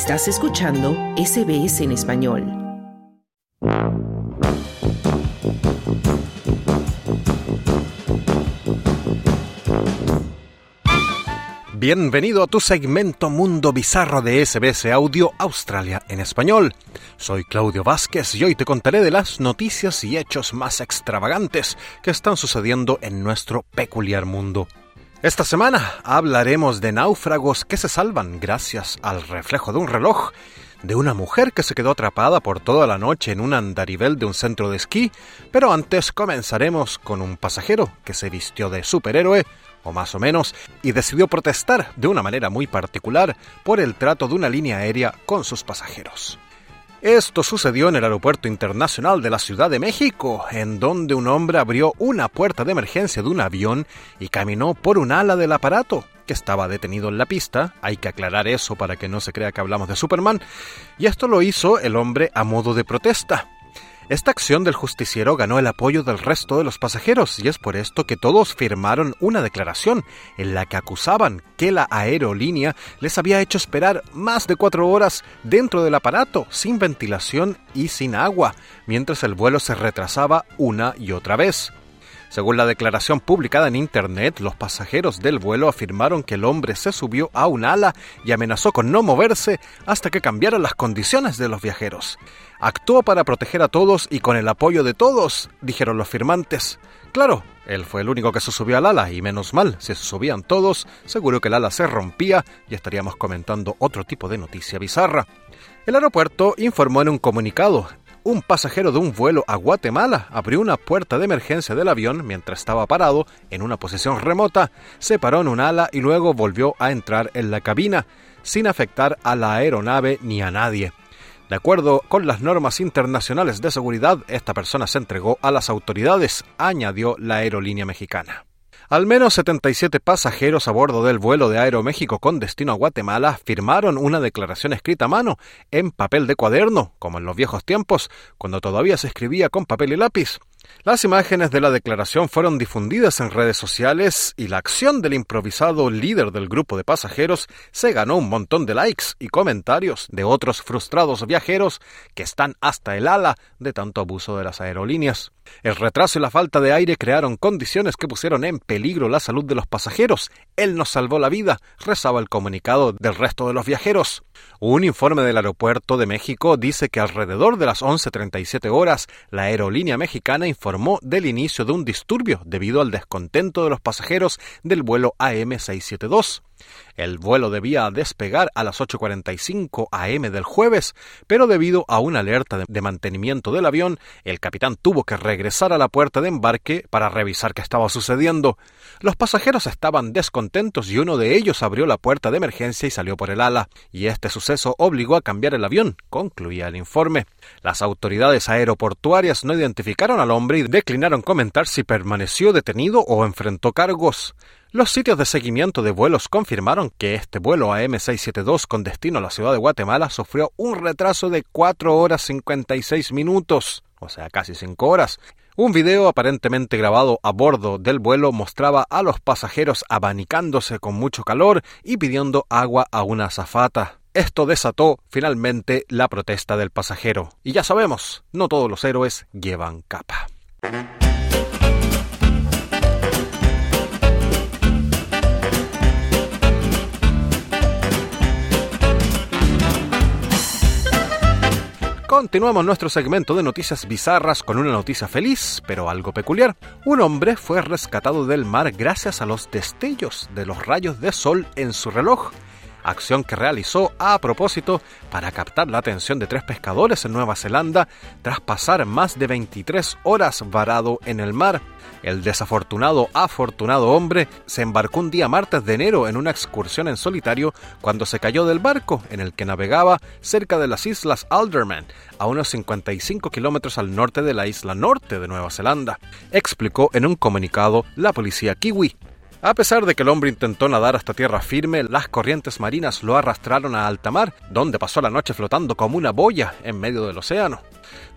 Estás escuchando SBS en español. Bienvenido a tu segmento Mundo Bizarro de SBS Audio Australia en español. Soy Claudio Vázquez y hoy te contaré de las noticias y hechos más extravagantes que están sucediendo en nuestro peculiar mundo. Esta semana hablaremos de náufragos que se salvan gracias al reflejo de un reloj, de una mujer que se quedó atrapada por toda la noche en un andarivel de un centro de esquí, pero antes comenzaremos con un pasajero que se vistió de superhéroe, o más o menos, y decidió protestar de una manera muy particular por el trato de una línea aérea con sus pasajeros. Esto sucedió en el Aeropuerto Internacional de la Ciudad de México, en donde un hombre abrió una puerta de emergencia de un avión y caminó por un ala del aparato, que estaba detenido en la pista, hay que aclarar eso para que no se crea que hablamos de Superman, y esto lo hizo el hombre a modo de protesta. Esta acción del justiciero ganó el apoyo del resto de los pasajeros y es por esto que todos firmaron una declaración en la que acusaban que la aerolínea les había hecho esperar más de cuatro horas dentro del aparato, sin ventilación y sin agua, mientras el vuelo se retrasaba una y otra vez. Según la declaración publicada en Internet, los pasajeros del vuelo afirmaron que el hombre se subió a un ala y amenazó con no moverse hasta que cambiaran las condiciones de los viajeros. Actuó para proteger a todos y con el apoyo de todos, dijeron los firmantes. Claro, él fue el único que se subió al ala y menos mal, si se subían todos, seguro que el ala se rompía y estaríamos comentando otro tipo de noticia bizarra. El aeropuerto informó en un comunicado, un pasajero de un vuelo a Guatemala abrió una puerta de emergencia del avión mientras estaba parado en una posición remota, se paró en un ala y luego volvió a entrar en la cabina, sin afectar a la aeronave ni a nadie. De acuerdo con las normas internacionales de seguridad, esta persona se entregó a las autoridades, añadió la aerolínea mexicana. Al menos 77 pasajeros a bordo del vuelo de Aeroméxico con destino a Guatemala firmaron una declaración escrita a mano, en papel de cuaderno, como en los viejos tiempos, cuando todavía se escribía con papel y lápiz. Las imágenes de la declaración fueron difundidas en redes sociales y la acción del improvisado líder del grupo de pasajeros se ganó un montón de likes y comentarios de otros frustrados viajeros que están hasta el ala de tanto abuso de las aerolíneas. El retraso y la falta de aire crearon condiciones que pusieron en peligro la salud de los pasajeros. Él nos salvó la vida, rezaba el comunicado del resto de los viajeros. Un informe del aeropuerto de México dice que alrededor de las 11.37 horas, la aerolínea mexicana informó del inicio de un disturbio debido al descontento de los pasajeros del vuelo AM672. El vuelo debía despegar a las 8.45 am del jueves, pero debido a una alerta de mantenimiento del avión, el capitán tuvo que regresar a la puerta de embarque para revisar qué estaba sucediendo. Los pasajeros estaban descontentos y uno de ellos abrió la puerta de emergencia y salió por el ala, y este suceso obligó a cambiar el avión, concluía el informe. Las autoridades aeroportuarias no identificaron al hombre y declinaron comentar si permaneció detenido o enfrentó cargos. Los sitios de seguimiento de vuelos confirmaron que este vuelo AM672 con destino a la ciudad de Guatemala sufrió un retraso de 4 horas 56 minutos, o sea, casi 5 horas. Un video aparentemente grabado a bordo del vuelo mostraba a los pasajeros abanicándose con mucho calor y pidiendo agua a una azafata. Esto desató finalmente la protesta del pasajero. Y ya sabemos, no todos los héroes llevan capa. Continuamos nuestro segmento de noticias bizarras con una noticia feliz, pero algo peculiar. Un hombre fue rescatado del mar gracias a los destellos de los rayos de sol en su reloj acción que realizó a propósito para captar la atención de tres pescadores en Nueva Zelanda tras pasar más de 23 horas varado en el mar. El desafortunado, afortunado hombre se embarcó un día martes de enero en una excursión en solitario cuando se cayó del barco en el que navegaba cerca de las islas Alderman, a unos 55 kilómetros al norte de la isla norte de Nueva Zelanda, explicó en un comunicado la policía kiwi. A pesar de que el hombre intentó nadar hasta tierra firme, las corrientes marinas lo arrastraron a alta mar, donde pasó la noche flotando como una boya en medio del océano.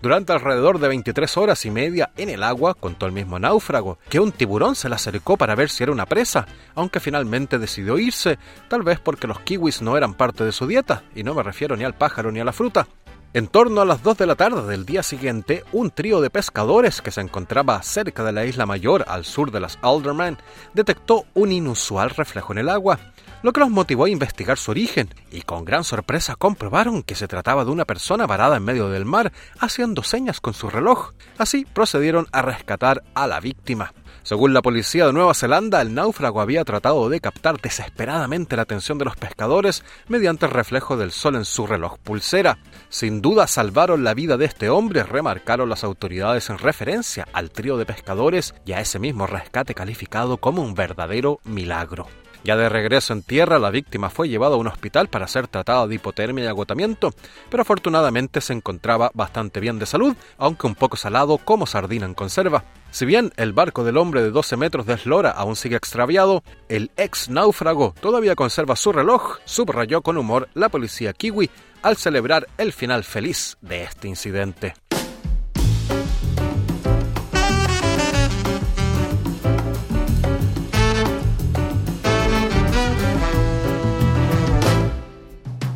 Durante alrededor de 23 horas y media en el agua, contó el mismo náufrago, que un tiburón se le acercó para ver si era una presa, aunque finalmente decidió irse, tal vez porque los kiwis no eran parte de su dieta, y no me refiero ni al pájaro ni a la fruta. En torno a las 2 de la tarde del día siguiente, un trío de pescadores que se encontraba cerca de la isla mayor al sur de las Alderman detectó un inusual reflejo en el agua, lo que los motivó a investigar su origen, y con gran sorpresa comprobaron que se trataba de una persona varada en medio del mar, haciendo señas con su reloj. Así procedieron a rescatar a la víctima. Según la policía de Nueva Zelanda, el náufrago había tratado de captar desesperadamente la atención de los pescadores mediante el reflejo del sol en su reloj pulsera. Sin duda salvaron la vida de este hombre, remarcaron las autoridades en referencia al trío de pescadores y a ese mismo rescate calificado como un verdadero milagro. Ya de regreso en tierra, la víctima fue llevada a un hospital para ser tratada de hipotermia y agotamiento, pero afortunadamente se encontraba bastante bien de salud, aunque un poco salado como sardina en conserva. Si bien el barco del hombre de 12 metros de eslora aún sigue extraviado, el ex náufrago todavía conserva su reloj, subrayó con humor la policía kiwi al celebrar el final feliz de este incidente.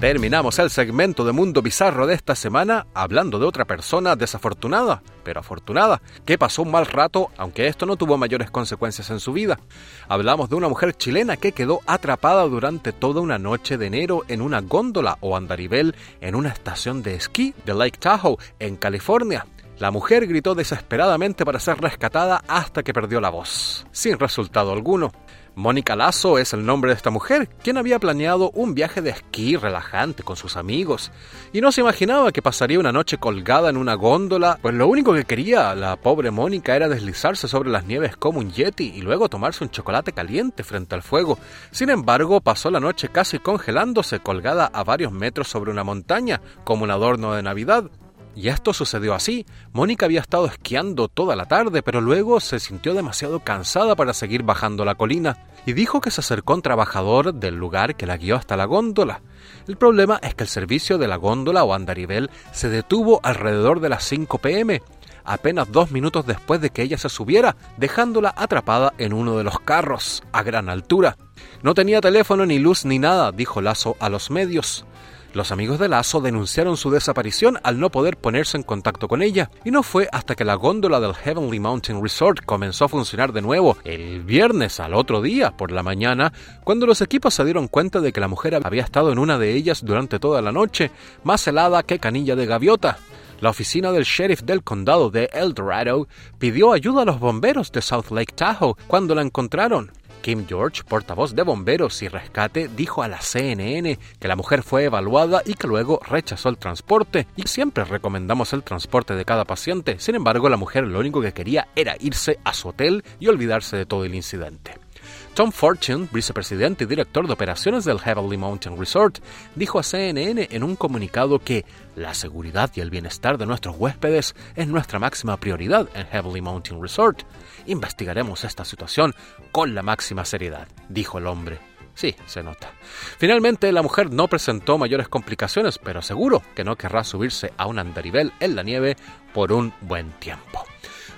Terminamos el segmento de Mundo Bizarro de esta semana hablando de otra persona desafortunada, pero afortunada, que pasó un mal rato, aunque esto no tuvo mayores consecuencias en su vida. Hablamos de una mujer chilena que quedó atrapada durante toda una noche de enero en una góndola o andarivel en una estación de esquí de Lake Tahoe, en California. La mujer gritó desesperadamente para ser rescatada hasta que perdió la voz, sin resultado alguno. Mónica Lazo es el nombre de esta mujer, quien había planeado un viaje de esquí relajante con sus amigos, y no se imaginaba que pasaría una noche colgada en una góndola, pues lo único que quería la pobre Mónica era deslizarse sobre las nieves como un yeti y luego tomarse un chocolate caliente frente al fuego. Sin embargo, pasó la noche casi congelándose, colgada a varios metros sobre una montaña, como un adorno de Navidad, y esto sucedió así. Mónica había estado esquiando toda la tarde, pero luego se sintió demasiado cansada para seguir bajando la colina, y dijo que se acercó un trabajador del lugar que la guió hasta la góndola. El problema es que el servicio de la góndola o andarivel se detuvo alrededor de las 5 pm, apenas dos minutos después de que ella se subiera, dejándola atrapada en uno de los carros, a gran altura. No tenía teléfono ni luz ni nada, dijo Lazo a los medios. Los amigos de Lazo denunciaron su desaparición al no poder ponerse en contacto con ella, y no fue hasta que la góndola del Heavenly Mountain Resort comenzó a funcionar de nuevo el viernes al otro día por la mañana, cuando los equipos se dieron cuenta de que la mujer había estado en una de ellas durante toda la noche, más helada que canilla de gaviota. La oficina del sheriff del condado de El Dorado pidió ayuda a los bomberos de South Lake Tahoe cuando la encontraron. Kim George, portavoz de bomberos y rescate, dijo a la CNN que la mujer fue evaluada y que luego rechazó el transporte. Y siempre recomendamos el transporte de cada paciente. Sin embargo, la mujer lo único que quería era irse a su hotel y olvidarse de todo el incidente. Tom Fortune, vicepresidente y director de operaciones del Heavenly Mountain Resort, dijo a CNN en un comunicado que la seguridad y el bienestar de nuestros huéspedes es nuestra máxima prioridad en Heavenly Mountain Resort. Investigaremos esta situación con la máxima seriedad, dijo el hombre. Sí, se nota. Finalmente, la mujer no presentó mayores complicaciones, pero seguro que no querrá subirse a un andarivel en la nieve por un buen tiempo.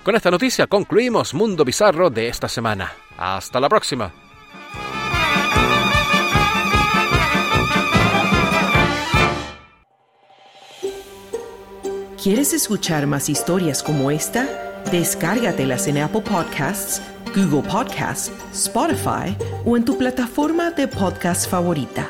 Con esta noticia concluimos Mundo Bizarro de esta semana. Hasta la próxima. ¿Quieres escuchar más historias como esta? Descárgatelas en Apple Podcasts, Google Podcasts, Spotify o en tu plataforma de podcast favorita.